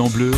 En bleu,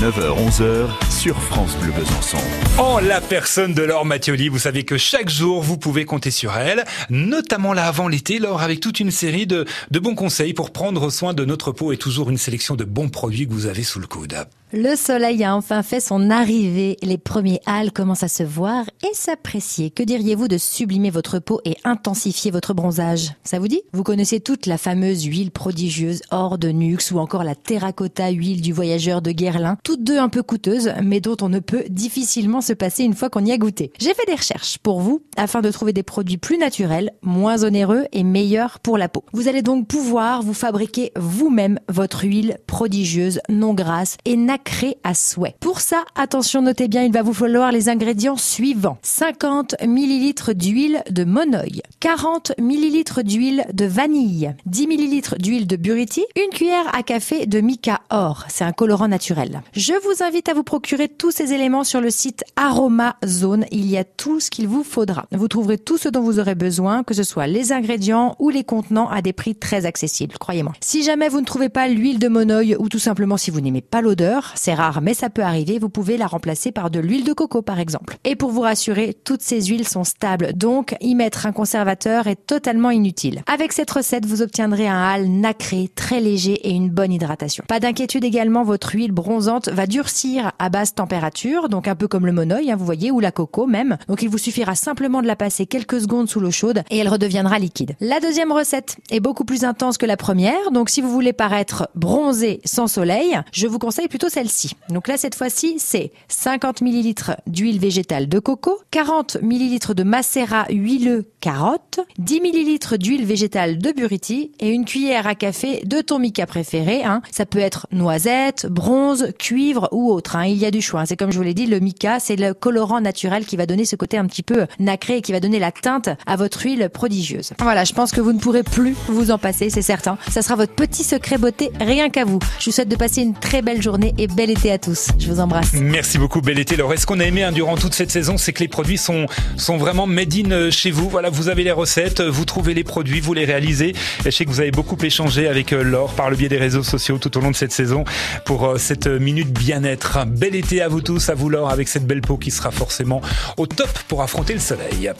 9h-11h sur France Bleu Besançon. Oh, la personne de Laure Mathioli, vous savez que chaque jour, vous pouvez compter sur elle, notamment là avant l'été, Laure, avec toute une série de, de bons conseils pour prendre soin de notre peau et toujours une sélection de bons produits que vous avez sous le coude. Le soleil a enfin fait son arrivée. Les premiers hâles commencent à se voir et s'apprécier. Que diriez-vous de sublimer votre peau et intensifier votre bronzage? Ça vous dit? Vous connaissez toute la fameuse huile prodigieuse Or de Nux ou encore la terracotta huile du voyageur de Guerlain, toutes deux un peu coûteuses, mais dont on ne peut difficilement se passer une fois qu'on y a goûté. J'ai fait des recherches pour vous afin de trouver des produits plus naturels, moins onéreux et meilleurs pour la peau. Vous allez donc pouvoir vous fabriquer vous-même votre huile prodigieuse, non grasse et créé à souhait. Pour ça, attention, notez bien, il va vous falloir les ingrédients suivants. 50 ml d'huile de monoï, 40 ml d'huile de vanille, 10 ml d'huile de buriti, une cuillère à café de mica or, c'est un colorant naturel. Je vous invite à vous procurer tous ces éléments sur le site Aroma Zone. Il y a tout ce qu'il vous faudra. Vous trouverez tout ce dont vous aurez besoin, que ce soit les ingrédients ou les contenants à des prix très accessibles, croyez-moi. Si jamais vous ne trouvez pas l'huile de monoï ou tout simplement si vous n'aimez pas l'odeur, c'est rare, mais ça peut arriver. Vous pouvez la remplacer par de l'huile de coco, par exemple. Et pour vous rassurer, toutes ces huiles sont stables, donc y mettre un conservateur est totalement inutile. Avec cette recette, vous obtiendrez un hâle nacré, très léger et une bonne hydratation. Pas d'inquiétude également, votre huile bronzante va durcir à basse température, donc un peu comme le monoï, hein, vous voyez, ou la coco même. Donc il vous suffira simplement de la passer quelques secondes sous l'eau chaude et elle redeviendra liquide. La deuxième recette est beaucoup plus intense que la première, donc si vous voulez paraître bronzé sans soleil, je vous conseille plutôt celle donc là, cette fois-ci, c'est 50 ml d'huile végétale de coco, 40 ml de macérat huileux carotte, 10 ml d'huile végétale de buriti et une cuillère à café de ton mica préféré. Hein. Ça peut être noisette, bronze, cuivre ou autre. Hein. Il y a du choix. Hein. C'est comme je vous l'ai dit, le mica, c'est le colorant naturel qui va donner ce côté un petit peu nacré et qui va donner la teinte à votre huile prodigieuse. Voilà, je pense que vous ne pourrez plus vous en passer, c'est certain. Ça sera votre petit secret beauté rien qu'à vous. Je vous souhaite de passer une très belle journée et bel été à tous. Je vous embrasse. Merci beaucoup, bel été. Alors, ce qu'on a aimé hein, durant toute cette saison, c'est que les produits sont, sont vraiment made in euh, chez vous? Voilà, vous avez les recettes, vous trouvez les produits, vous les réalisez. Et je sais que vous avez beaucoup échangé avec euh, Laure par le biais des réseaux sociaux tout au long de cette saison pour euh, cette minute bien-être. Bel été à vous tous, à vous Laure, avec cette belle peau qui sera forcément au top pour affronter le soleil.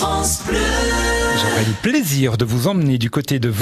J'aurai le plaisir de vous emmener du côté de